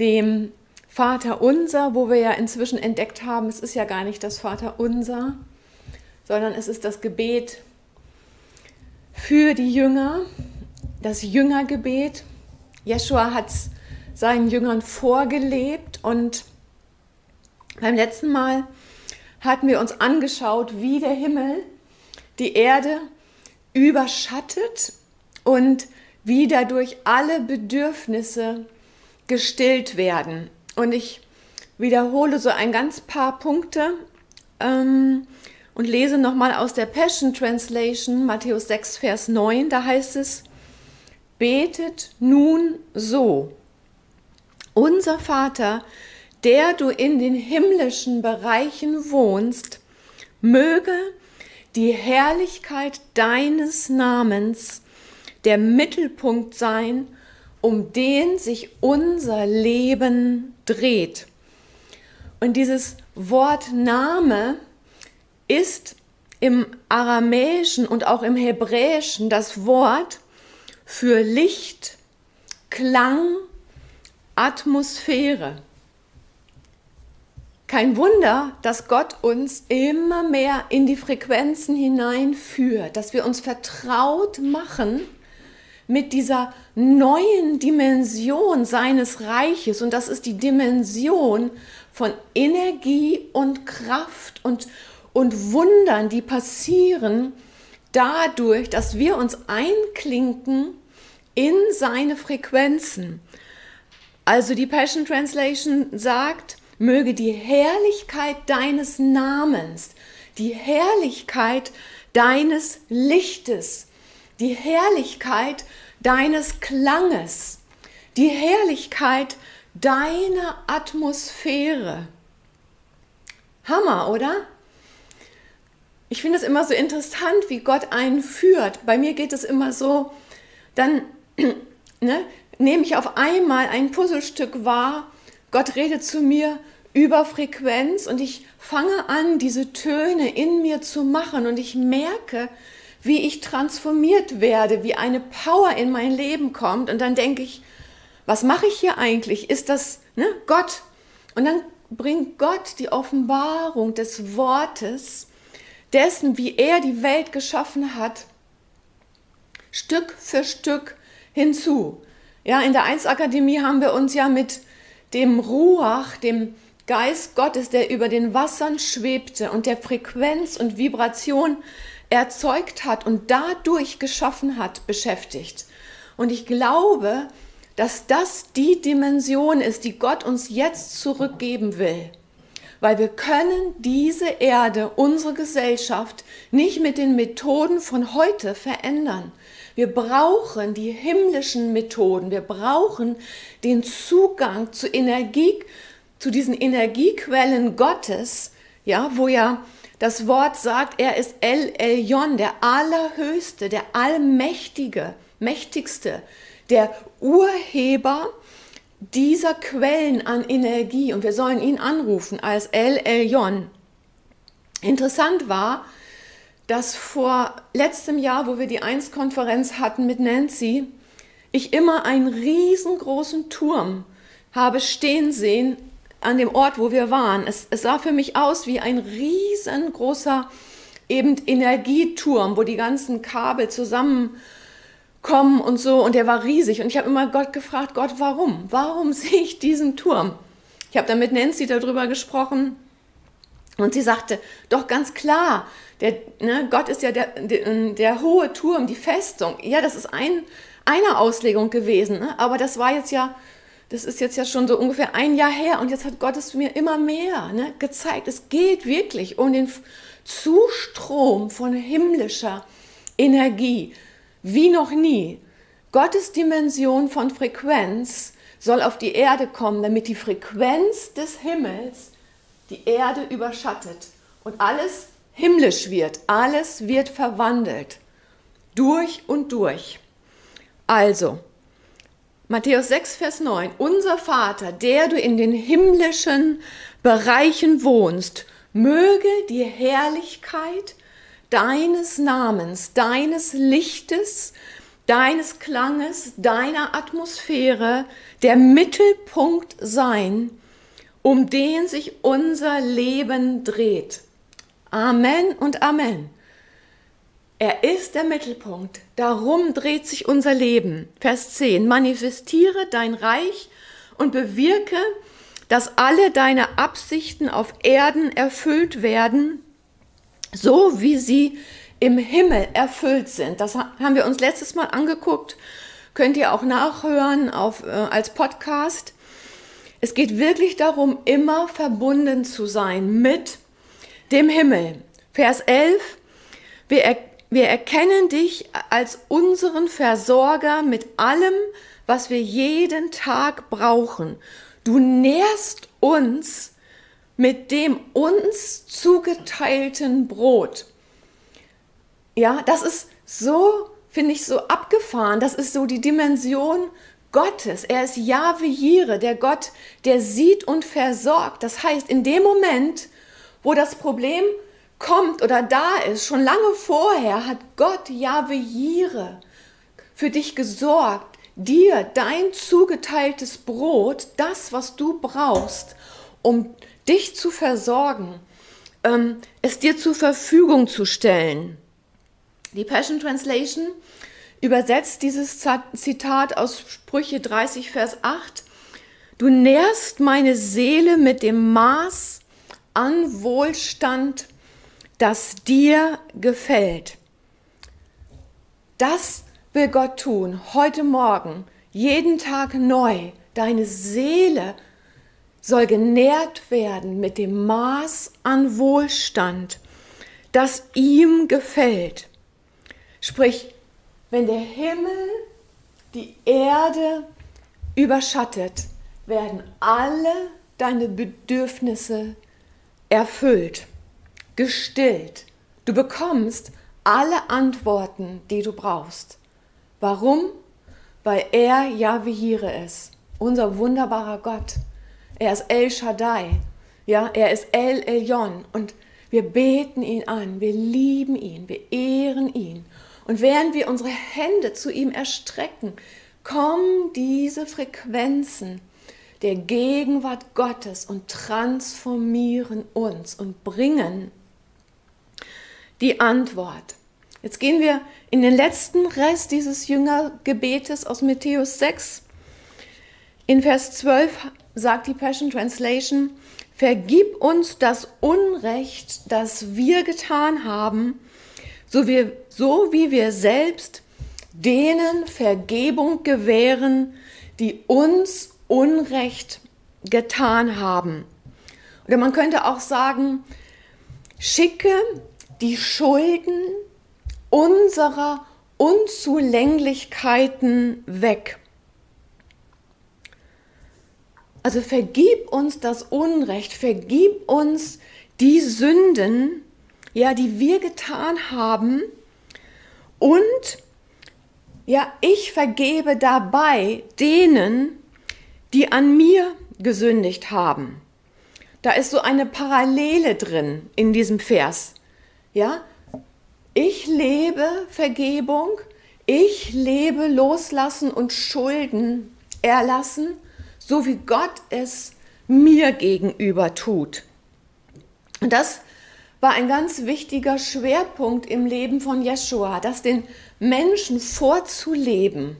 dem Vater unser, wo wir ja inzwischen entdeckt haben, es ist ja gar nicht das Vater unser, sondern es ist das Gebet für die Jünger, das Jüngergebet. Jeshua hat es seinen Jüngern vorgelebt und beim letzten Mal hatten wir uns angeschaut, wie der Himmel die Erde überschattet und wie dadurch alle Bedürfnisse gestillt werden. Und ich wiederhole so ein ganz paar Punkte ähm, und lese nochmal aus der Passion Translation, Matthäus 6, Vers 9, da heißt es, betet nun so, unser Vater, der du in den himmlischen Bereichen wohnst, möge die Herrlichkeit deines Namens der Mittelpunkt sein, um den sich unser Leben dreht. Und dieses Wort Name ist im Aramäischen und auch im Hebräischen das Wort für Licht, Klang, Atmosphäre. Kein Wunder, dass Gott uns immer mehr in die Frequenzen hineinführt, dass wir uns vertraut machen mit dieser neuen Dimension seines Reiches. Und das ist die Dimension von Energie und Kraft und, und Wundern, die passieren dadurch, dass wir uns einklinken in seine Frequenzen. Also die Passion Translation sagt, möge die Herrlichkeit deines Namens, die Herrlichkeit deines Lichtes, die Herrlichkeit deines Klanges, die Herrlichkeit deiner Atmosphäre. Hammer, oder? Ich finde es immer so interessant, wie Gott einen führt. Bei mir geht es immer so, dann ne, nehme ich auf einmal ein Puzzlestück wahr, Gott redet zu mir über Frequenz und ich fange an, diese Töne in mir zu machen und ich merke, wie ich transformiert werde, wie eine Power in mein Leben kommt und dann denke ich, was mache ich hier eigentlich? Ist das ne, Gott? Und dann bringt Gott die Offenbarung des Wortes, dessen, wie er die Welt geschaffen hat, Stück für Stück hinzu. Ja, in der Einsakademie haben wir uns ja mit dem Ruach, dem Geist Gottes, der über den Wassern schwebte und der Frequenz und Vibration erzeugt hat und dadurch geschaffen hat, beschäftigt. Und ich glaube, dass das die Dimension ist, die Gott uns jetzt zurückgeben will. Weil wir können diese Erde, unsere Gesellschaft, nicht mit den Methoden von heute verändern. Wir brauchen die himmlischen Methoden. Wir brauchen den Zugang zu Energie, zu diesen Energiequellen Gottes, ja, wo ja das Wort sagt, er ist El Elyon, der Allerhöchste, der Allmächtige, Mächtigste, der Urheber dieser Quellen an Energie. Und wir sollen ihn anrufen als El Elyon. Interessant war, dass vor letztem Jahr, wo wir die Eins-Konferenz hatten mit Nancy, ich immer einen riesengroßen Turm habe stehen sehen an dem Ort, wo wir waren. Es, es sah für mich aus wie ein riesengroßer eben Energieturm, wo die ganzen Kabel zusammenkommen und so. Und der war riesig. Und ich habe immer Gott gefragt, Gott, warum? Warum sehe ich diesen Turm? Ich habe dann mit Nancy darüber gesprochen und sie sagte, doch ganz klar, der, ne, Gott ist ja der, der, der, hohe Turm, die Festung. Ja, das ist ein, eine Auslegung gewesen, ne? aber das war jetzt ja, das ist jetzt ja schon so ungefähr ein Jahr her und jetzt hat Gott es mir immer mehr ne, gezeigt. Es geht wirklich um den Zustrom von himmlischer Energie, wie noch nie. Gottes Dimension von Frequenz soll auf die Erde kommen, damit die Frequenz des Himmels die Erde überschattet und alles himmlisch wird, alles wird verwandelt, durch und durch. Also, Matthäus 6, Vers 9, unser Vater, der du in den himmlischen Bereichen wohnst, möge die Herrlichkeit deines Namens, deines Lichtes, deines Klanges, deiner Atmosphäre der Mittelpunkt sein, um den sich unser Leben dreht. Amen und Amen. Er ist der Mittelpunkt. Darum dreht sich unser Leben. Vers 10. Manifestiere dein Reich und bewirke, dass alle deine Absichten auf Erden erfüllt werden, so wie sie im Himmel erfüllt sind. Das haben wir uns letztes Mal angeguckt. Könnt ihr auch nachhören auf, äh, als Podcast. Es geht wirklich darum, immer verbunden zu sein mit dem Himmel. Vers 11. Wir, er, wir erkennen dich als unseren Versorger mit allem, was wir jeden Tag brauchen. Du nährst uns mit dem uns zugeteilten Brot. Ja, das ist so, finde ich, so abgefahren. Das ist so die Dimension Gottes. Er ist Jahwe Jire, der Gott, der sieht und versorgt. Das heißt, in dem Moment, wo das Problem kommt oder da ist, schon lange vorher hat Gott Jahwe Jire für dich gesorgt, dir dein zugeteiltes Brot, das, was du brauchst, um dich zu versorgen, ähm, es dir zur Verfügung zu stellen. Die Passion Translation übersetzt dieses Zitat aus Sprüche 30, Vers 8. Du nährst meine Seele mit dem Maß an Wohlstand, das dir gefällt. Das will Gott tun, heute Morgen, jeden Tag neu. Deine Seele soll genährt werden mit dem Maß an Wohlstand, das ihm gefällt. Sprich, wenn der Himmel die Erde überschattet, werden alle deine Bedürfnisse erfüllt, gestillt. Du bekommst alle Antworten, die du brauchst. Warum? Weil er Jire ist, unser wunderbarer Gott. Er ist El Shaddai, ja, er ist El Elyon und wir beten ihn an, wir lieben ihn, wir ehren ihn und während wir unsere Hände zu ihm erstrecken, kommen diese Frequenzen der Gegenwart Gottes und transformieren uns und bringen die Antwort. Jetzt gehen wir in den letzten Rest dieses Jüngergebetes aus Matthäus 6. In Vers 12 sagt die Passion Translation, Vergib uns das Unrecht, das wir getan haben, so wie, so wie wir selbst denen Vergebung gewähren, die uns Unrecht getan haben. Oder man könnte auch sagen, schicke die Schulden unserer Unzulänglichkeiten weg. Also vergib uns das Unrecht, vergib uns die Sünden, ja, die wir getan haben und ja, ich vergebe dabei denen, die an mir gesündigt haben. Da ist so eine Parallele drin in diesem Vers. Ja, ich lebe Vergebung, ich lebe Loslassen und Schulden erlassen, so wie Gott es mir gegenüber tut. Und das war ein ganz wichtiger Schwerpunkt im Leben von Jeshua, das den Menschen vorzuleben,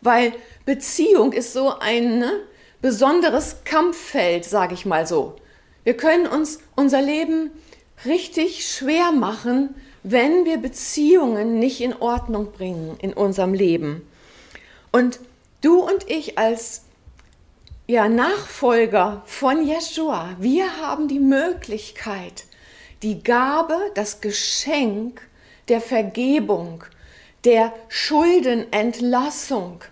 weil Beziehung ist so ein ne, besonderes Kampffeld, sage ich mal so. Wir können uns unser Leben richtig schwer machen, wenn wir Beziehungen nicht in Ordnung bringen in unserem Leben. Und du und ich als ja, Nachfolger von Jeshua, wir haben die Möglichkeit, die Gabe, das Geschenk der Vergebung, der Schuldenentlassung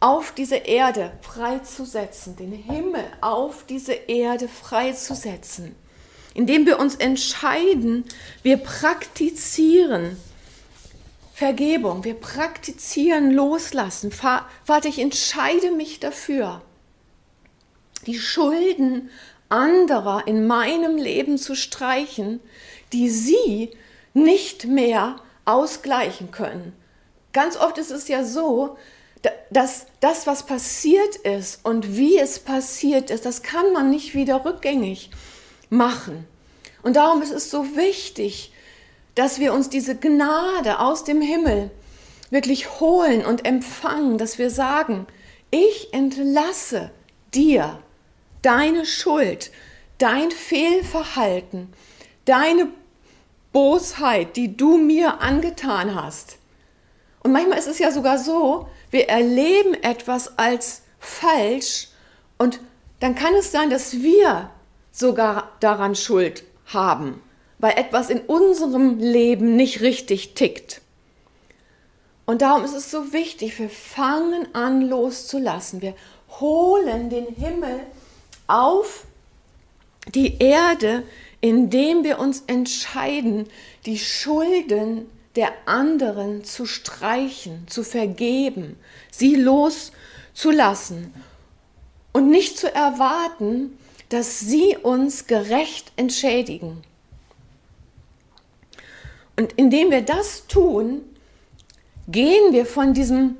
auf diese Erde freizusetzen, den Himmel auf diese Erde freizusetzen, indem wir uns entscheiden, wir praktizieren Vergebung, wir praktizieren Loslassen. Vater, ich entscheide mich dafür, die Schulden anderer in meinem Leben zu streichen, die sie nicht mehr ausgleichen können. ganz oft ist es ja so, dass das, was passiert ist und wie es passiert ist, das kann man nicht wieder rückgängig machen. Und darum ist es so wichtig, dass wir uns diese Gnade aus dem Himmel wirklich holen und empfangen, dass wir sagen, ich entlasse dir deine Schuld, dein Fehlverhalten, deine Bosheit, die du mir angetan hast. Und manchmal ist es ja sogar so, wir erleben etwas als falsch und dann kann es sein, dass wir sogar daran Schuld haben, weil etwas in unserem Leben nicht richtig tickt. Und darum ist es so wichtig, wir fangen an loszulassen. Wir holen den Himmel auf die Erde, indem wir uns entscheiden, die Schulden der anderen zu streichen, zu vergeben, sie loszulassen und nicht zu erwarten, dass sie uns gerecht entschädigen. Und indem wir das tun, gehen wir von diesem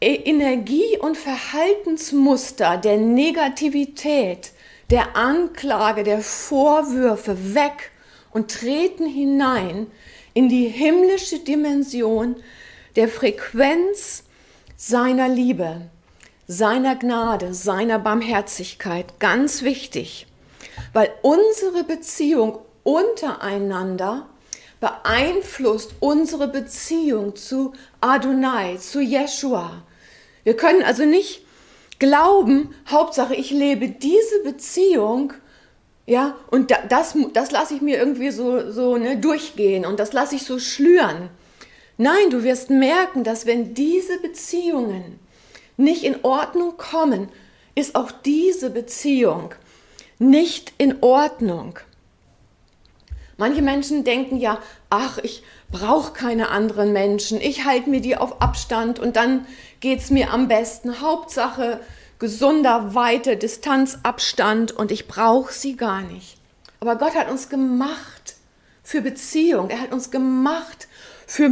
e- Energie- und Verhaltensmuster der Negativität, der Anklage, der Vorwürfe weg und treten hinein in die himmlische Dimension der Frequenz seiner Liebe, seiner Gnade, seiner Barmherzigkeit. Ganz wichtig, weil unsere Beziehung untereinander beeinflusst unsere Beziehung zu Adonai, zu Jeshua. Wir können also nicht glauben, Hauptsache ich lebe diese Beziehung, ja, und das, das lasse ich mir irgendwie so, so ne, durchgehen und das lasse ich so schlüren. Nein, du wirst merken, dass wenn diese Beziehungen nicht in Ordnung kommen, ist auch diese Beziehung nicht in Ordnung. Manche Menschen denken ja, ach, ich brauche keine anderen Menschen, ich halte mir die auf Abstand und dann geht es mir am besten. Hauptsache gesunder, weiter Distanzabstand und ich brauche sie gar nicht. Aber Gott hat uns gemacht für Beziehung, er hat uns gemacht für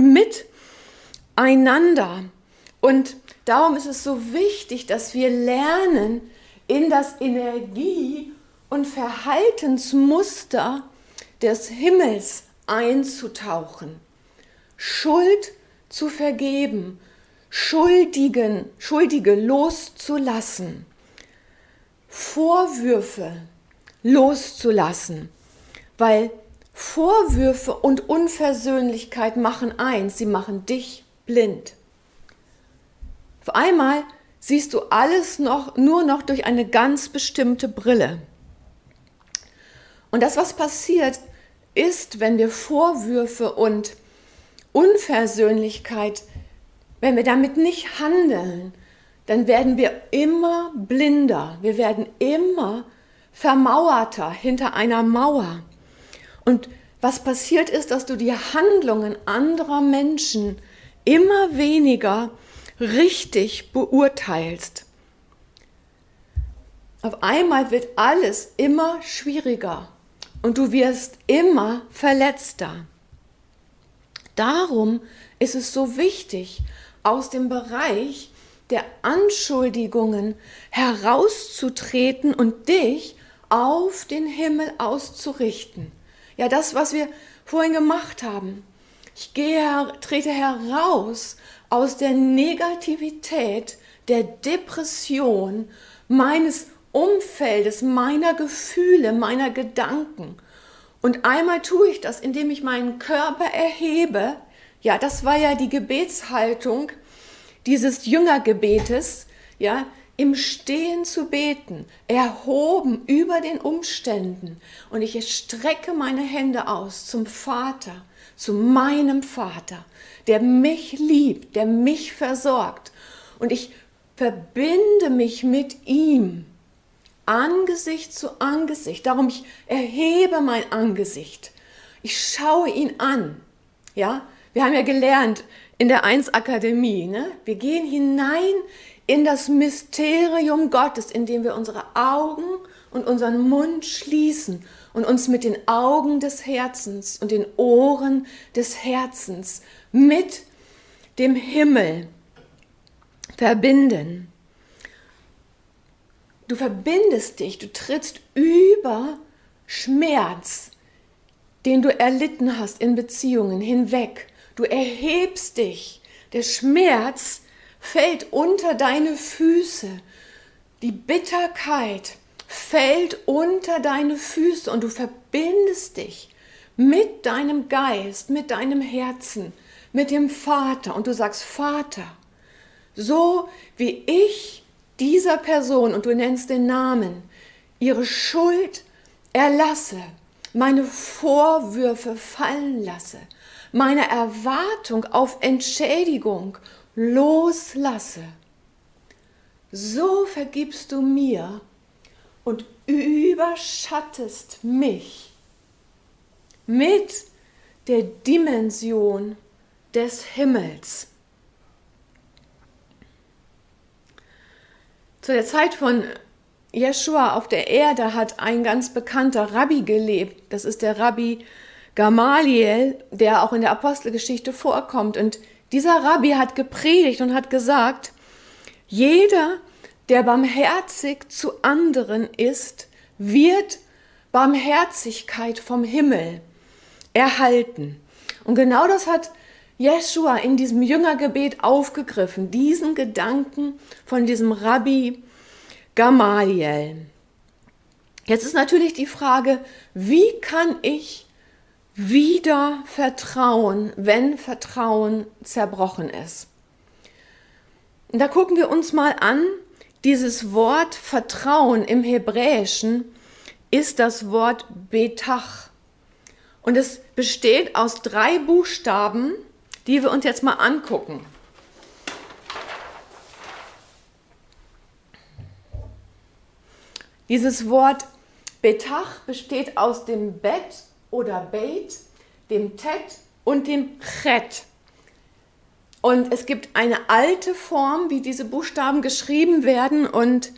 Miteinander. Und darum ist es so wichtig, dass wir lernen, in das Energie- und Verhaltensmuster des Himmels einzutauchen, Schuld zu vergeben, Schuldigen, Schuldige loszulassen, Vorwürfe loszulassen, weil Vorwürfe und Unversöhnlichkeit machen eins, sie machen dich blind. Auf einmal siehst du alles noch, nur noch durch eine ganz bestimmte Brille. Und das, was passiert, ist, wenn wir Vorwürfe und Unversöhnlichkeit, wenn wir damit nicht handeln, dann werden wir immer blinder, wir werden immer vermauerter hinter einer Mauer. Und was passiert ist, dass du die Handlungen anderer Menschen immer weniger richtig beurteilst. Auf einmal wird alles immer schwieriger und du wirst immer verletzter. Darum ist es so wichtig, aus dem Bereich der Anschuldigungen herauszutreten und dich auf den Himmel auszurichten. Ja, das, was wir vorhin gemacht haben. Ich gehe, trete heraus aus der Negativität, der Depression meines Umfeldes, meiner Gefühle, meiner Gedanken. Und einmal tue ich das, indem ich meinen Körper erhebe. Ja, das war ja die Gebetshaltung dieses Jüngergebetes, ja, im Stehen zu beten, erhoben über den Umständen. Und ich strecke meine Hände aus zum Vater, zu meinem Vater, der mich liebt, der mich versorgt. Und ich verbinde mich mit ihm Angesicht zu Angesicht. Darum ich erhebe mein Angesicht. Ich schaue ihn an. Ja, wir haben ja gelernt in der 1 Akademie, ne? Wir gehen hinein in das Mysterium Gottes, indem wir unsere Augen und unseren Mund schließen und uns mit den Augen des Herzens und den Ohren des Herzens mit dem Himmel verbinden. Du verbindest dich, du trittst über Schmerz, den du erlitten hast in Beziehungen hinweg. Du erhebst dich. Der Schmerz fällt unter deine Füße. Die Bitterkeit fällt unter deine Füße und du verbindest dich mit deinem Geist, mit deinem Herzen, mit dem Vater. Und du sagst, Vater, so wie ich dieser Person, und du nennst den Namen, ihre Schuld erlasse, meine Vorwürfe fallen lasse, meine Erwartung auf Entschädigung loslasse, so vergibst du mir und überschattest mich mit der Dimension des Himmels. Zu der Zeit von Jeschua auf der Erde hat ein ganz bekannter Rabbi gelebt. Das ist der Rabbi Gamaliel, der auch in der Apostelgeschichte vorkommt. Und dieser Rabbi hat gepredigt und hat gesagt, jeder, der barmherzig zu anderen ist, wird Barmherzigkeit vom Himmel erhalten. Und genau das hat Jeschua in diesem Jüngergebet aufgegriffen, diesen Gedanken von diesem Rabbi Gamaliel. Jetzt ist natürlich die Frage, wie kann ich wieder vertrauen, wenn Vertrauen zerbrochen ist? Und da gucken wir uns mal an, dieses Wort Vertrauen im Hebräischen ist das Wort Betach. Und es besteht aus drei Buchstaben, die wir uns jetzt mal angucken. Dieses Wort Betach besteht aus dem Bet oder Beit, dem Tet und dem Chet. Und es gibt eine alte Form, wie diese Buchstaben geschrieben werden. Und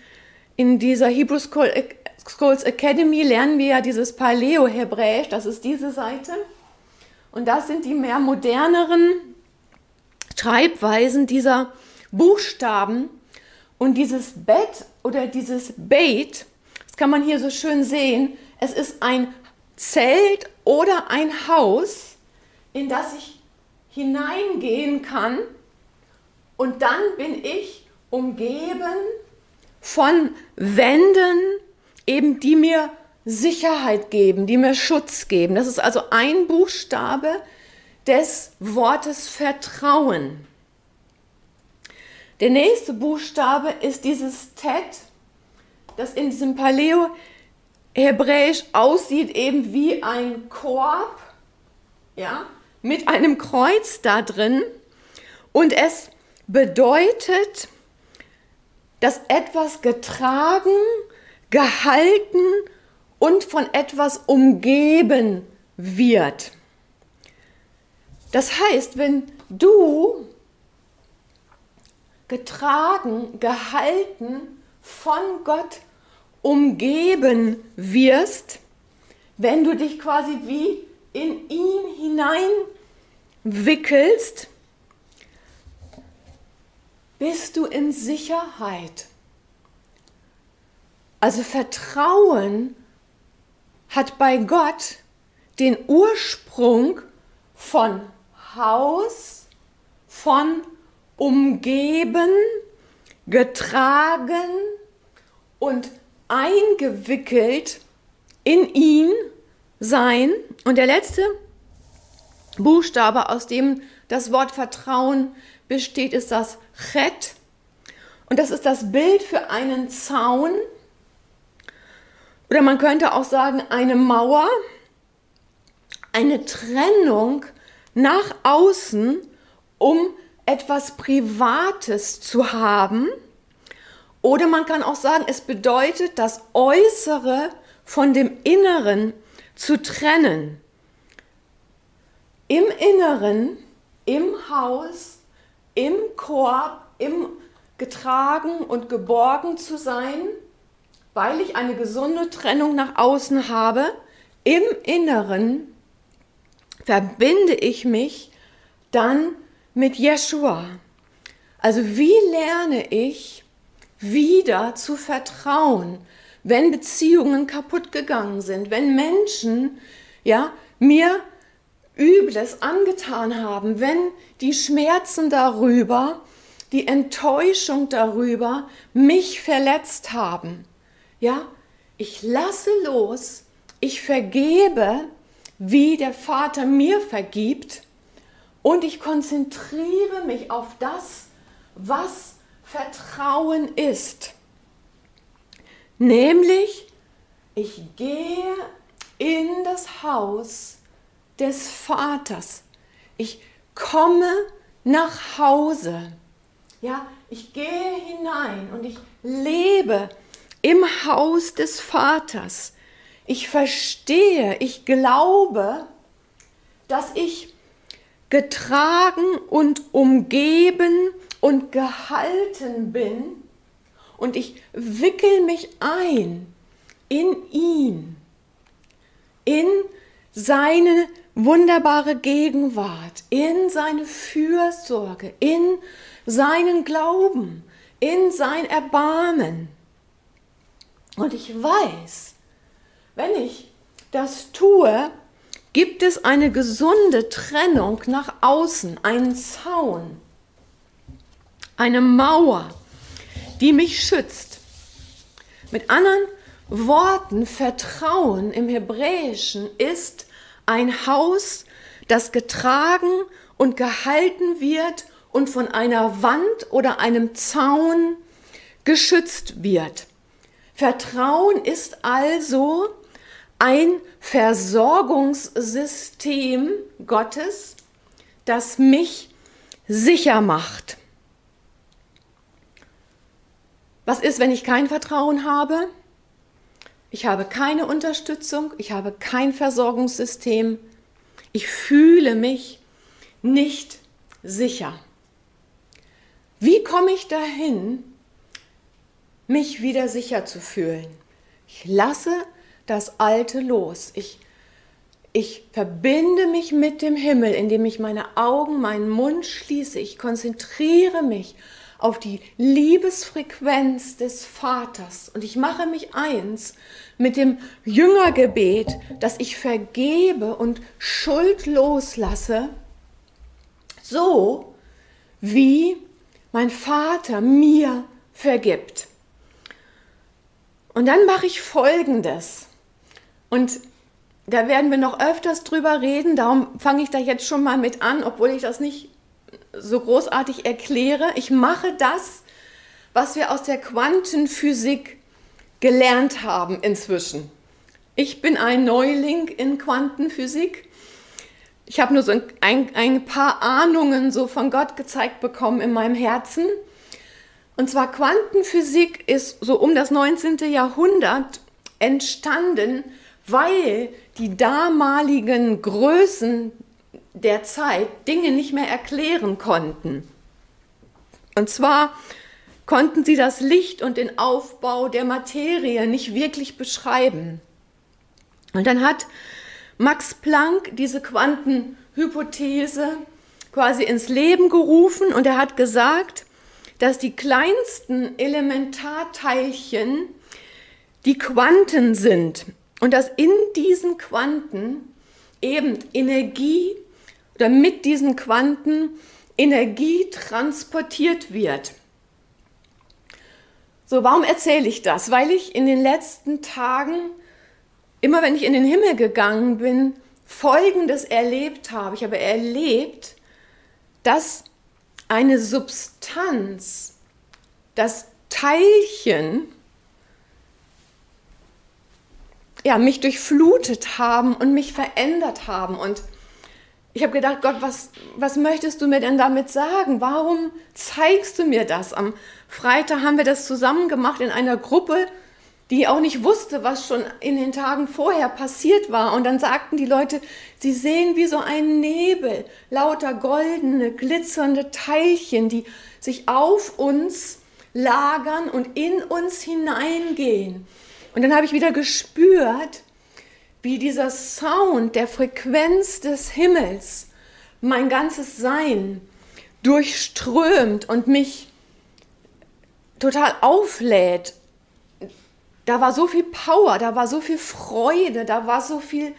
in dieser Hebrew Schools Academy lernen wir ja dieses Paleo-Hebräisch, das ist diese Seite. Und das sind die mehr moderneren Schreibweisen dieser Buchstaben. Und dieses Bett oder dieses Beit, das kann man hier so schön sehen, es ist ein Zelt oder ein Haus, in das ich hineingehen kann. Und dann bin ich umgeben von Wänden, eben die mir Sicherheit geben, die mir Schutz geben. Das ist also ein Buchstabe des Wortes Vertrauen. Der nächste Buchstabe ist dieses Tet, das in diesem Paleo-Hebräisch aussieht eben wie ein Korb, ja, mit einem Kreuz da drin. Und es bedeutet, dass etwas getragen, gehalten und von etwas umgeben wird. Das heißt, wenn du getragen, gehalten, von Gott umgeben wirst, wenn du dich quasi wie in ihn hineinwickelst, bist du in Sicherheit. Also Vertrauen hat bei Gott den Ursprung von Haus, von umgeben, getragen und eingewickelt in ihn sein. Und der letzte Buchstabe, aus dem das Wort Vertrauen besteht, ist das Chet. Und das ist das Bild für einen Zaun, oder man könnte auch sagen, eine Mauer, eine Trennung nach außen, um etwas Privates zu haben. Oder man kann auch sagen, es bedeutet, das Äußere von dem Inneren zu trennen. Im Inneren, im Haus, im Korb, im getragen und geborgen zu sein weil ich eine gesunde Trennung nach außen habe, im Inneren verbinde ich mich dann mit Jeshua. Also wie lerne ich wieder zu vertrauen, wenn Beziehungen kaputt gegangen sind, wenn Menschen ja mir Übles angetan haben, wenn die Schmerzen darüber, die Enttäuschung darüber mich verletzt haben. Ja, ich lasse los, ich vergebe, wie der Vater mir vergibt und ich konzentriere mich auf das, was Vertrauen ist. Nämlich, ich gehe in das Haus des Vaters. Ich komme nach Hause. Ja, ich gehe hinein und ich lebe im Haus des Vaters. Ich verstehe, ich glaube, dass ich getragen und umgeben und gehalten bin und ich wickel mich ein in ihn, in seine wunderbare Gegenwart, in seine Fürsorge, in seinen Glauben, in sein Erbarmen. Und ich weiß, wenn ich das tue, gibt es eine gesunde Trennung nach außen, einen Zaun, eine Mauer, die mich schützt. Mit anderen Worten, Vertrauen im Hebräischen ist ein Haus, das getragen und gehalten wird und von einer Wand oder einem Zaun geschützt wird. Vertrauen ist also ein Versorgungssystem Gottes, das mich sicher macht. Was ist, wenn ich kein Vertrauen habe? Ich habe keine Unterstützung, ich habe kein Versorgungssystem, ich fühle mich nicht sicher. Wie komme ich dahin, mich wieder sicher zu fühlen? Ich lasse das Alte los. Ich, ich verbinde mich mit dem Himmel, indem ich meine Augen, meinen Mund schließe. Ich konzentriere mich auf die Liebesfrequenz des Vaters und ich mache mich eins mit dem Jüngergebet, dass ich vergebe und Schuld loslasse, so wie mein Vater mir vergibt. Und dann mache ich Folgendes. Und da werden wir noch öfters drüber reden, darum fange ich da jetzt schon mal mit an, obwohl ich das nicht so großartig erkläre. Ich mache das, was wir aus der Quantenphysik gelernt haben inzwischen. Ich bin ein Neuling in Quantenphysik. Ich habe nur so ein, ein, paar Ahnungen so von Gott gezeigt bekommen in meinem Herzen. Und zwar Quantenphysik ist so um das 19. Jahrhundert entstanden, weil die damaligen Größen der Zeit Dinge nicht mehr erklären konnten. Und zwar konnten sie das Licht und den Aufbau der Materie nicht wirklich beschreiben. Und dann hat Max Planck diese Quantenhypothese quasi ins Leben gerufen und er hat gesagt, dass die kleinsten Elementarteilchen die Quanten sind und dass in diesen Quanten eben Energie oder mit diesen Quanten Energie transportiert wird. So, warum erzähle ich das? Weil ich in den letzten Tagen, immer wenn ich in den Himmel gegangen bin, Folgendes erlebt habe. Ich habe erlebt, dass eine Substanz, das Teilchen, ja, mich durchflutet haben und mich verändert haben. Und ich habe gedacht, Gott, was, was möchtest du mir denn damit sagen? Warum zeigst du mir das? Am Freitag haben wir das zusammen gemacht in einer Gruppe, die auch nicht wusste, was schon in den Tagen vorher passiert war. Und dann sagten die Leute, sie sehen wie so einen Nebel, lauter goldene, glitzernde Teilchen, die sich auf uns lagern und in uns hineingehen. Und dann habe ich wieder gespürt, wie dieser Sound der Frequenz des Himmels mein ganzes Sein durchströmt und mich total auflädt. Da war so viel Power, da war so viel Freude, da war so viel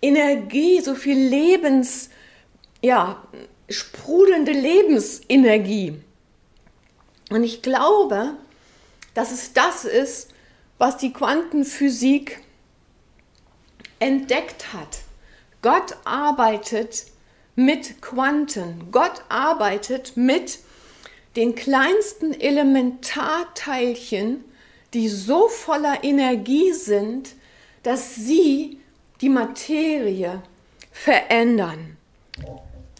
Energie, so viel Lebens, ja, sprudelnde Lebensenergie. Und ich glaube, dass es das ist, was die Quantenphysik entdeckt hat. Gott arbeitet mit Quanten. Gott arbeitet mit den kleinsten Elementarteilchen, die so voller Energie sind, dass sie die Materie verändern.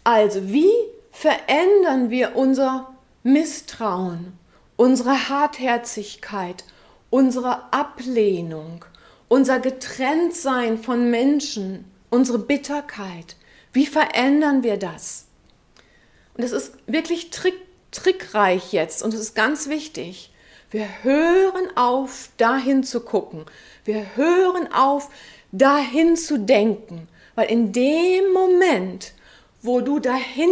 Also wie verändern wir unser Misstrauen, unsere Hartherzigkeit, unsere Ablehnung, unser Getrenntsein von Menschen, unsere Bitterkeit? Wie verändern wir das? Und es ist wirklich trick, trickreich jetzt und es ist ganz wichtig. Wir hören auf, dahin zu gucken. Wir hören auf, dahin zu denken. Weil in dem Moment, wo du dahin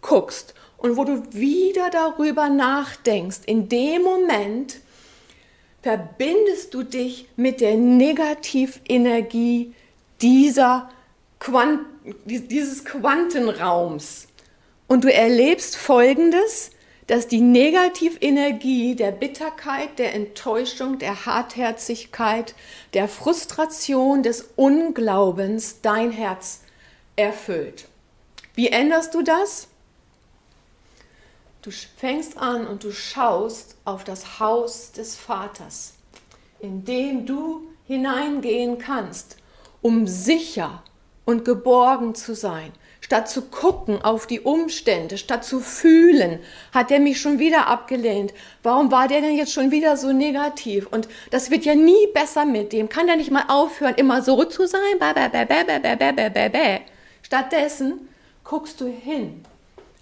guckst und wo du wieder darüber nachdenkst, in dem Moment verbindest du dich mit der Negativenergie dieser Quant dieses Quantenraums. Und du erlebst Folgendes, dass die Negativenergie der Bitterkeit, der Enttäuschung, der Hartherzigkeit, der Frustration, des Unglaubens dein Herz erfüllt. Wie änderst du das? Du fängst an und du schaust auf das Haus des Vaters, in dem du hineingehen kannst, um sicher und geborgen zu sein. Statt zu gucken auf die Umstände, statt zu fühlen, hat er mich schon wieder abgelehnt. Warum war der denn jetzt schon wieder so negativ? Und das wird ja nie besser mit dem. Kann der nicht mal aufhören, immer so zu sein? Stattdessen guckst du hin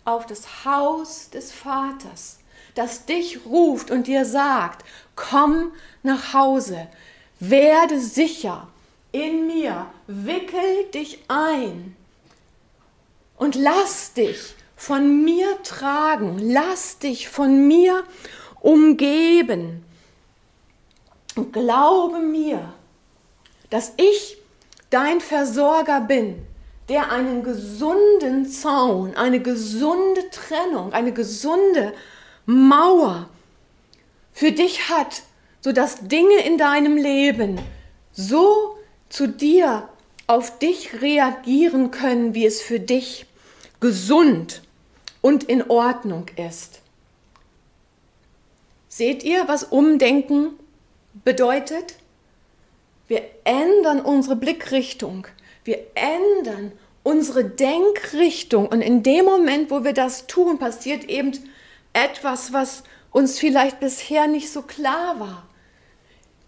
auf das Haus des Vaters, das dich ruft und dir sagt, komm nach Hause, werde sicher, in mir, wickel dich ein und lass dich von mir tragen, lass dich von mir umgeben. Und glaube mir, dass ich dein Versorger bin, der einen gesunden Zaun, eine gesunde Trennung, eine gesunde Mauer für dich hat, sodass Dinge in deinem Leben so zu dir, auf dich reagieren können, wie es für dich gesund und in Ordnung ist. Seht ihr, was Umdenken bedeutet? Wir ändern unsere Blickrichtung, wir ändern unsere Denkrichtung und in dem Moment, wo wir das tun, passiert eben etwas, was uns vielleicht bisher nicht so klar war.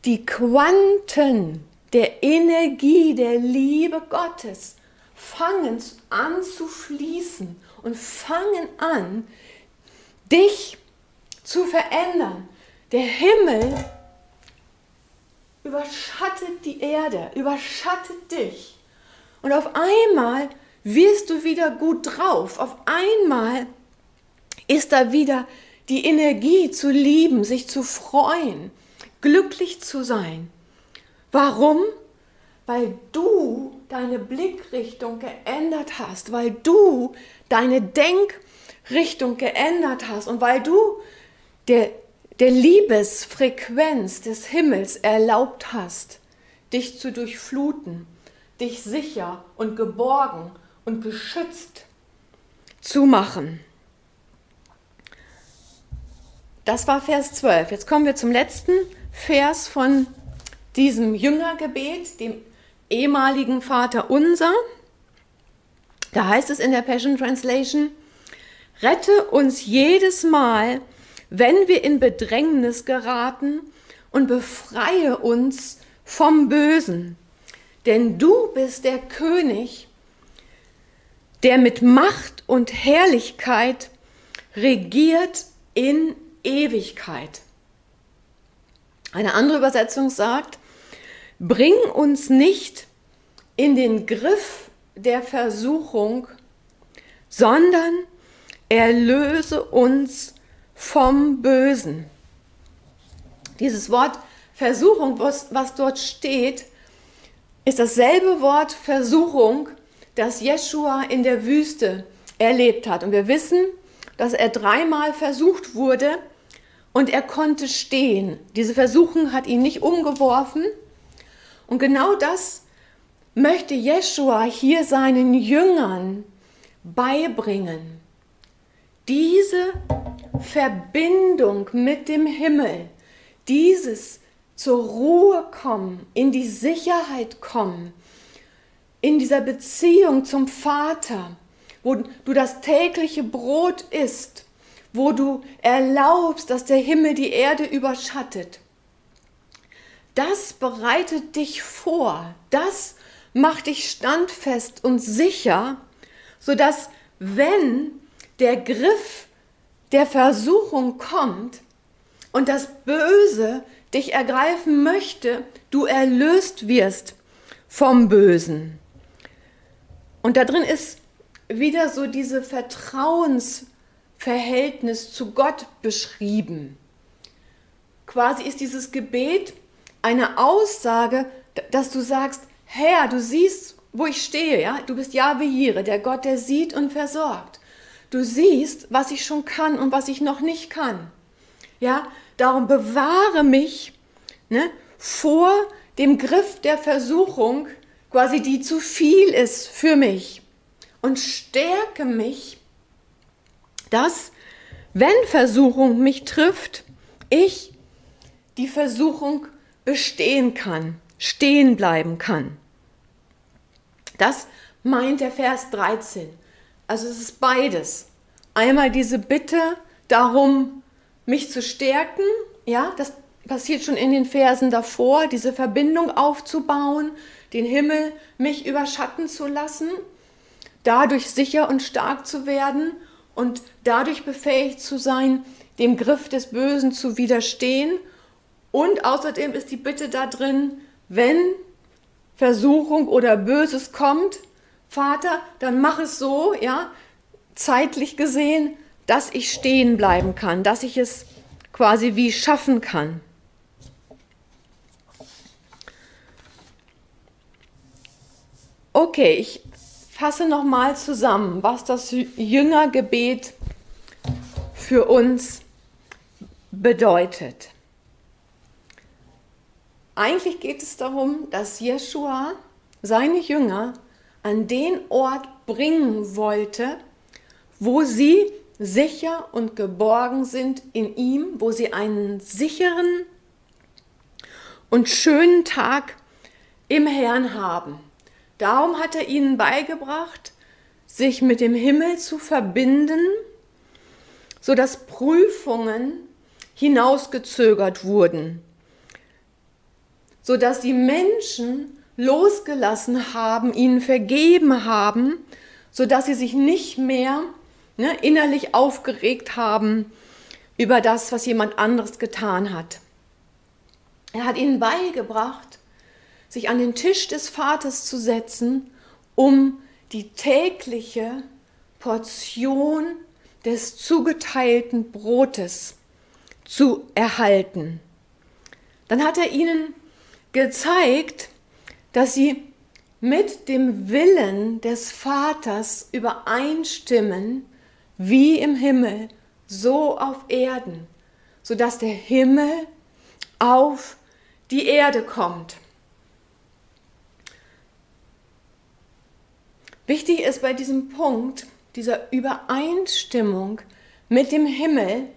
Die Quanten der Energie der Liebe Gottes fangen an zu fließen und fangen an, dich zu verändern. Der Himmel überschattet die Erde, überschattet dich. Und auf einmal wirst du wieder gut drauf. Auf einmal ist da wieder die Energie zu lieben, sich zu freuen, glücklich zu sein. Warum? Weil du deine Blickrichtung geändert hast, weil du deine Denkrichtung geändert hast und weil du der, der Liebesfrequenz des Himmels erlaubt hast, dich zu durchfluten, dich sicher und geborgen und geschützt zu machen. Das war Vers 12. Jetzt kommen wir zum letzten Vers von diesem Jüngergebet, dem ehemaligen Vater unser, da heißt es in der Passion Translation, rette uns jedes Mal, wenn wir in Bedrängnis geraten und befreie uns vom Bösen. Denn du bist der König, der mit Macht und Herrlichkeit regiert in Ewigkeit. Eine andere Übersetzung sagt, Bring uns nicht in den Griff der Versuchung, sondern erlöse uns vom Bösen. Dieses Wort Versuchung, was, was dort steht, ist dasselbe Wort Versuchung, das Jeschua in der Wüste erlebt hat. Und wir wissen, dass er dreimal versucht wurde und er konnte stehen. Diese Versuchung hat ihn nicht umgeworfen. Und genau das möchte Jeschua hier seinen Jüngern beibringen. Diese Verbindung mit dem Himmel, dieses zur Ruhe kommen, in die Sicherheit kommen, in dieser Beziehung zum Vater, wo du das tägliche Brot isst, wo du erlaubst, dass der Himmel die Erde überschattet. Das bereitet dich vor, das macht dich standfest und sicher, sodass wenn der Griff der Versuchung kommt und das Böse dich ergreifen möchte, du erlöst wirst vom Bösen. Und da drin ist wieder so diese Vertrauensverhältnis zu Gott beschrieben. Quasi ist dieses Gebet eine Aussage, dass du sagst, Herr, du siehst, wo ich stehe, ja? Du bist Jahwe der Gott, der sieht und versorgt. Du siehst, was ich schon kann und was ich noch nicht kann. Ja, darum bewahre mich ne, vor dem Griff der Versuchung, quasi die zu viel ist für mich. Und stärke mich, dass, wenn Versuchung mich trifft, ich die Versuchung bestehen kann, stehen bleiben kann. Das meint der Vers 13. Also es ist beides. Einmal diese Bitte darum, mich zu stärken, ja, das passiert schon in den Versen davor, diese Verbindung aufzubauen, den Himmel mich überschatten zu lassen, dadurch sicher und stark zu werden und dadurch befähigt zu sein, dem Griff des Bösen zu widerstehen. Und außerdem ist die Bitte da drin, wenn Versuchung oder Böses kommt, Vater, dann mach es so, ja, zeitlich gesehen, dass ich stehen bleiben kann, dass ich es quasi wie schaffen kann. Okay, ich fasse nochmal zusammen, was das Jüngergebet für uns bedeutet. Eigentlich geht es darum, dass Jeschua seine Jünger an den Ort bringen wollte, wo sie sicher und geborgen sind in ihm, wo sie einen sicheren und schönen Tag im Herrn haben. Darum hat er ihnen beigebracht, sich mit dem Himmel zu verbinden, sodass Prüfungen hinausgezögert wurden, sodass die Menschen losgelassen haben, ihnen vergeben haben, sodass sie sich nicht mehr ne, innerlich aufgeregt haben über das, was jemand anderes getan hat. Er hat ihnen beigebracht, sich an den Tisch des Vaters zu setzen, um die tägliche Portion des zugeteilten Brotes zu erhalten. Dann hat er ihnen gezeigt, dass sie mit dem Willen des Vaters übereinstimmen, wie im Himmel, so auf Erden, sodass der Himmel auf die Erde kommt. Wichtig ist bei diesem Punkt, dieser Übereinstimmung mit dem Himmel,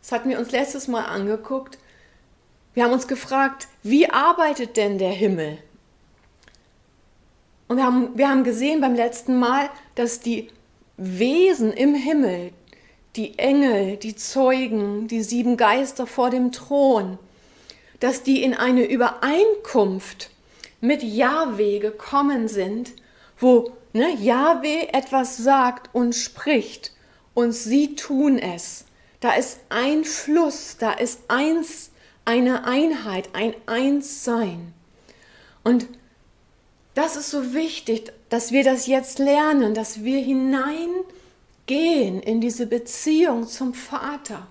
das hatten wir uns letztes Mal angeguckt, wir haben uns gefragt, wie arbeitet denn der Himmel? Und wir haben, wir haben gesehen beim letzten Mal, dass die Wesen im Himmel, die Engel, die Zeugen, die sieben Geister vor dem Thron, dass die in eine Übereinkunft mit Yahweh gekommen sind, wo ne, Yahweh etwas sagt und spricht und sie tun es. Da ist ein Fluss, da ist eins, eine Einheit, ein Einssein. Und das ist so wichtig, dass wir das jetzt lernen, dass wir hinein gehen in diese Beziehung zum Vater.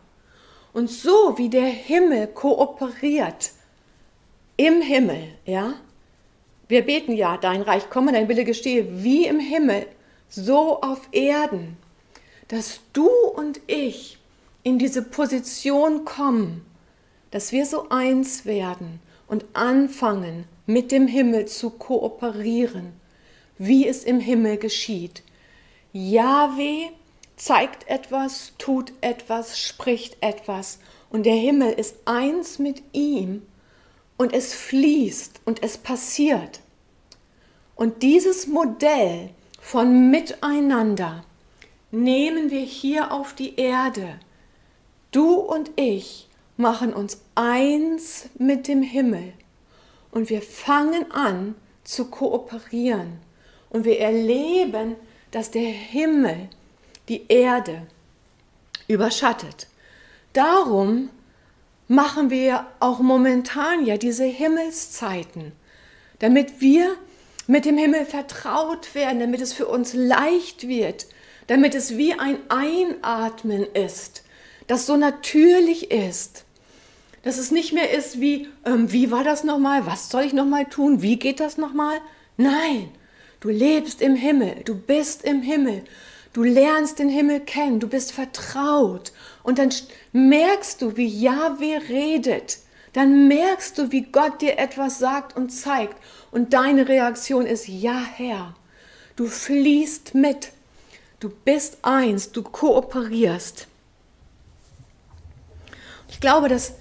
Und so wie der Himmel kooperiert im Himmel, ja, wir beten ja, dein Reich komme, dein Wille gestehe, wie im Himmel, so auf Erden, dass du und ich in diese Position kommen, dass wir so eins werden und anfangen, mit dem Himmel zu kooperieren, wie es im Himmel geschieht. Yahweh zeigt etwas, tut etwas, spricht etwas und der Himmel ist eins mit ihm und es fließt und es passiert. Und dieses Modell von Miteinander nehmen wir hier auf die Erde. Du und ich machen uns eins mit dem Himmel und wir fangen an zu kooperieren und wir erleben, dass der Himmel die Erde überschattet. Darum machen wir auch momentan ja diese Himmelszeiten, damit wir mit dem Himmel vertraut werden, damit es für uns leicht wird, damit es wie ein Einatmen ist, das so natürlich ist, dass es nicht mehr ist wie, ähm, wie war das nochmal, was soll ich nochmal tun, wie geht das nochmal? Nein, du lebst im Himmel, du bist im Himmel Du lernst den Himmel kennen, du bist vertraut und dann merkst du, wie Yahweh redet. Dann merkst du, wie Gott dir etwas sagt und zeigt und deine Reaktion ist Ja, Herr. Du fließt mit. Du bist eins, du kooperierst. Ich glaube, dass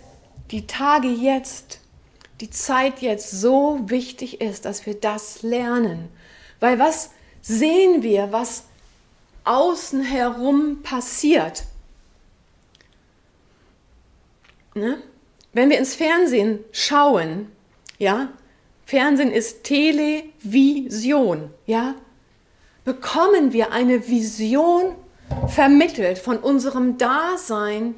die Tage jetzt, die Zeit jetzt so wichtig ist, dass wir das lernen. Weil was sehen wir, was außen herum passiert. Ne? Wenn wir ins Fernsehen schauen, ja, Fernsehen ist Television, ja, bekommen wir eine Vision vermittelt von unserem Dasein,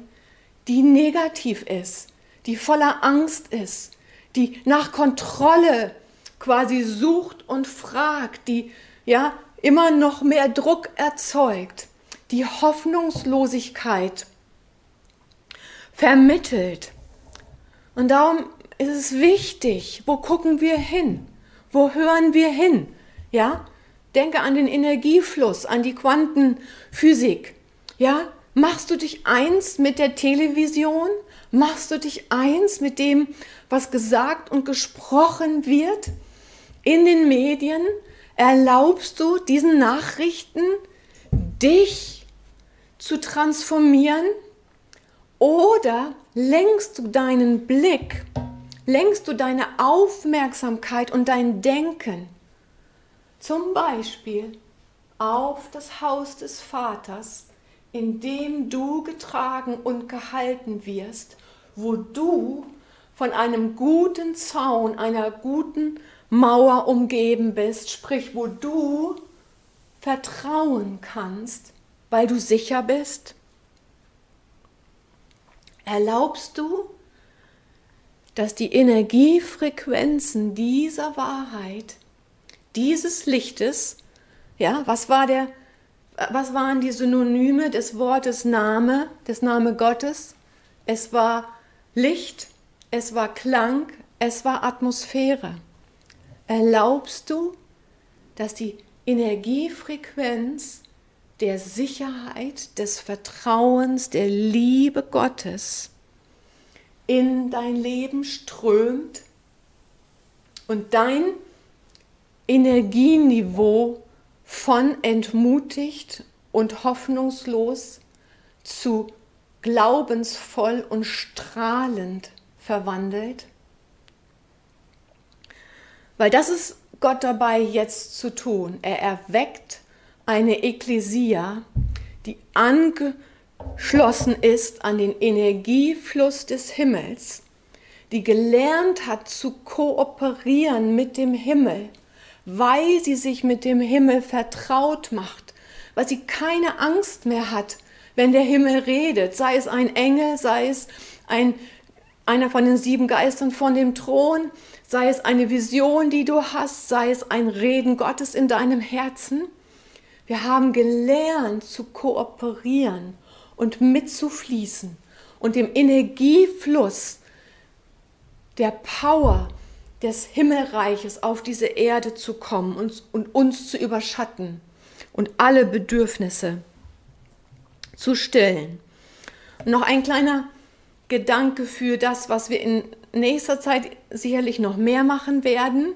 die negativ ist, die voller Angst ist, die nach Kontrolle quasi sucht und fragt, die ja immer noch mehr Druck erzeugt, die Hoffnungslosigkeit vermittelt. Und darum ist es wichtig, wo gucken wir hin? Wo hören wir hin? Ja? Denke an den Energiefluss, an die Quantenphysik. Ja? Machst du dich eins mit der Television? Machst du dich eins mit dem, was gesagt und gesprochen wird in den Medien? Erlaubst du diesen Nachrichten, dich zu transformieren? Oder lenkst du deinen Blick, lenkst du deine Aufmerksamkeit und dein Denken zum Beispiel auf das Haus des Vaters, in dem du getragen und gehalten wirst, wo du von einem guten Zaun, einer guten Mauer umgeben bist, sprich, wo du vertrauen kannst, weil du sicher bist? Erlaubst du, dass die Energiefrequenzen dieser Wahrheit, dieses Lichtes, ja, was war der, was waren die Synonyme des Wortes Name, des Name Gottes? Es war Licht, es war Klang, es war Atmosphäre erlaubst du, dass die Energiefrequenz der Sicherheit, des Vertrauens, der Liebe Gottes in dein Leben strömt und dein Energieniveau von entmutigt und hoffnungslos zu glaubensvoll und strahlend verwandelt? Weil das ist Gott dabei jetzt zu tun. Er erweckt eine Ekklesia, die angeschlossen ist an den Energiefluss des Himmels, die gelernt hat zu kooperieren mit dem Himmel, weil sie sich mit dem Himmel vertraut macht, weil sie keine Angst mehr hat, wenn der Himmel redet, sei es ein Engel, sei es ein, einer von den sieben Geistern von dem Thron, sei es eine Vision, die du hast, sei es ein Reden Gottes in deinem Herzen. Wir haben gelernt zu kooperieren und mitzufließen und dem Energiefluss der Power des Himmelreiches auf diese Erde zu kommen und, und uns zu überschatten und alle Bedürfnisse zu stillen. Und noch ein kleiner Gedanke für das, was wir in nächster Zeit sicherlich noch mehr machen werden.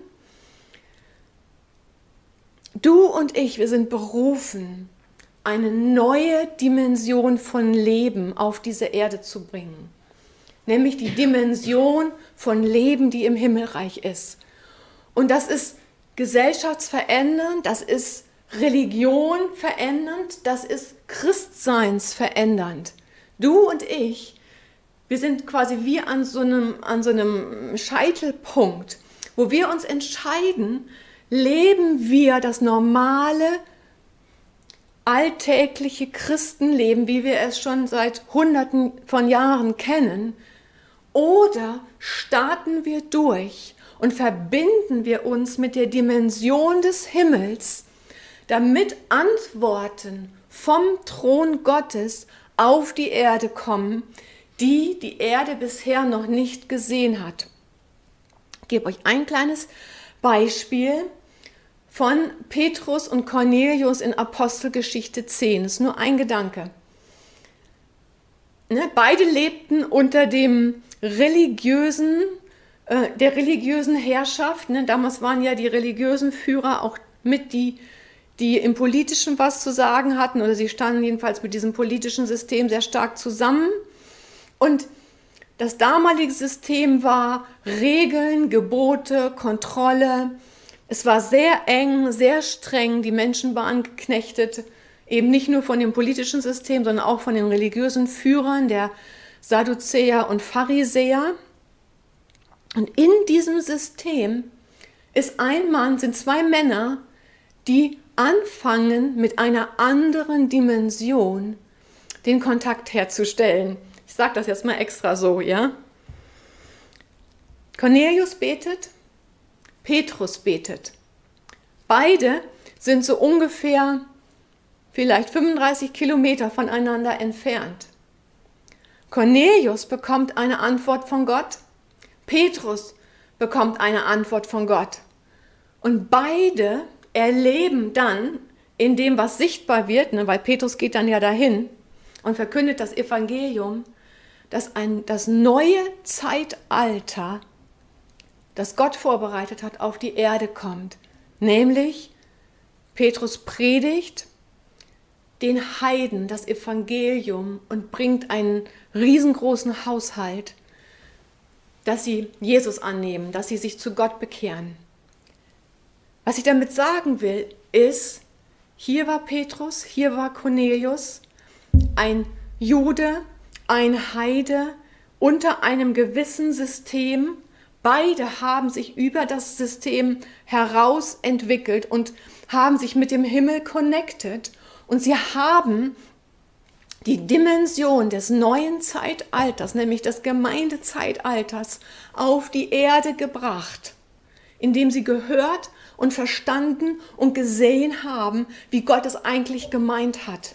Du und ich, wir sind berufen, eine neue Dimension von Leben auf diese Erde zu bringen. Nämlich die Dimension von Leben, die im Himmelreich ist. Und das ist gesellschaftsverändernd, das ist Religion verändernd, das ist Christseins verändernd. Du und ich, wir sind quasi wie an so einem, an so einem Scheitelpunkt, wo wir uns entscheiden, leben wir das normale, alltägliche Christenleben, wie wir es schon seit Hunderten von Jahren kennen, oder starten wir durch und verbinden wir uns mit der Dimension des Himmels, damit Antworten vom Thron Gottes auf die Erde kommen, die die Erde bisher noch nicht gesehen hat. Ich gebe euch ein kleines Beispiel von Petrus und Cornelius in Apostelgeschichte 10. Das ist nur ein Gedanke. Ne, beide lebten unter dem religiösen, äh, der religiösen Herrschaft. Ne? Damals waren ja die religiösen Führer auch mit die, die im Politischen was zu sagen hatten, oder sie standen jedenfalls mit diesem politischen System sehr stark zusammen. Und das damalige System war Regeln, Gebote, Kontrolle, es war sehr eng, sehr streng, die Menschen waren geknechtet, eben nicht nur von dem politischen System, sondern auch von den religiösen Führern, der Sadduzäer und Pharisäer. Und in diesem System ist ein Mann, sind zwei Männer, die anfangen mit einer anderen Dimension den Kontakt herzustellen. Ich sage das jetzt mal extra so, ja? Cornelius betet Petrus betet. Beide sind so ungefähr vielleicht 35 Kilometer voneinander entfernt. Cornelius bekommt eine Antwort von Gott, Petrus bekommt eine Antwort von Gott. Und beide erleben dann in dem, was sichtbar wird, ne, weil Petrus geht dann ja dahin und verkündet das Evangelium, dass ein, das neue Zeitalter das Gott vorbereitet hat, auf die Erde kommt. Nämlich, Petrus predigt den Heiden das Evangelium und bringt einen riesengroßen Haushalt, dass sie Jesus annehmen, dass sie sich zu Gott bekehren. Was ich damit sagen will, ist, hier war Petrus, hier war Cornelius, ein Jude, ein Heide unter einem gewissen System, Beide haben sich über das System heraus entwickelt und haben sich mit dem Himmel connected und sie haben die Dimension des neuen Zeitalters, nämlich des Gemeindezeitalters, auf die Erde gebracht, indem sie gehört und verstanden und gesehen haben, wie Gott es eigentlich gemeint hat.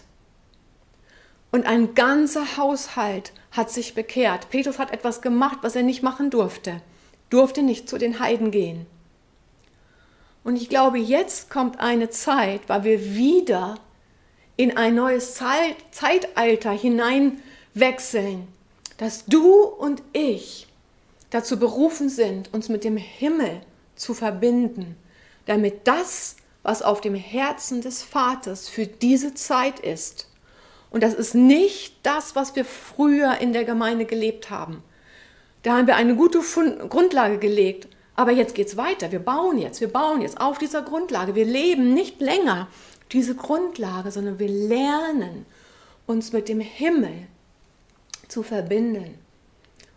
Und ein ganzer Haushalt hat sich bekehrt. Petrus hat etwas gemacht, was er nicht machen durfte durfte nicht zu den Heiden gehen. Und ich glaube, jetzt kommt eine Zeit, weil wir wieder in ein neues Zeit, Zeitalter hineinwechseln, dass du und ich dazu berufen sind, uns mit dem Himmel zu verbinden, damit das, was auf dem Herzen des Vaters für diese Zeit ist, und das ist nicht das, was wir früher in der Gemeinde gelebt haben, da haben wir eine gute Grundlage gelegt. Aber jetzt geht es weiter. Wir bauen jetzt, wir bauen jetzt auf dieser Grundlage. Wir leben nicht länger diese Grundlage, sondern wir lernen uns mit dem Himmel zu verbinden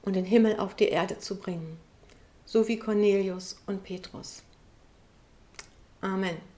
und den Himmel auf die Erde zu bringen. So wie Cornelius und Petrus. Amen.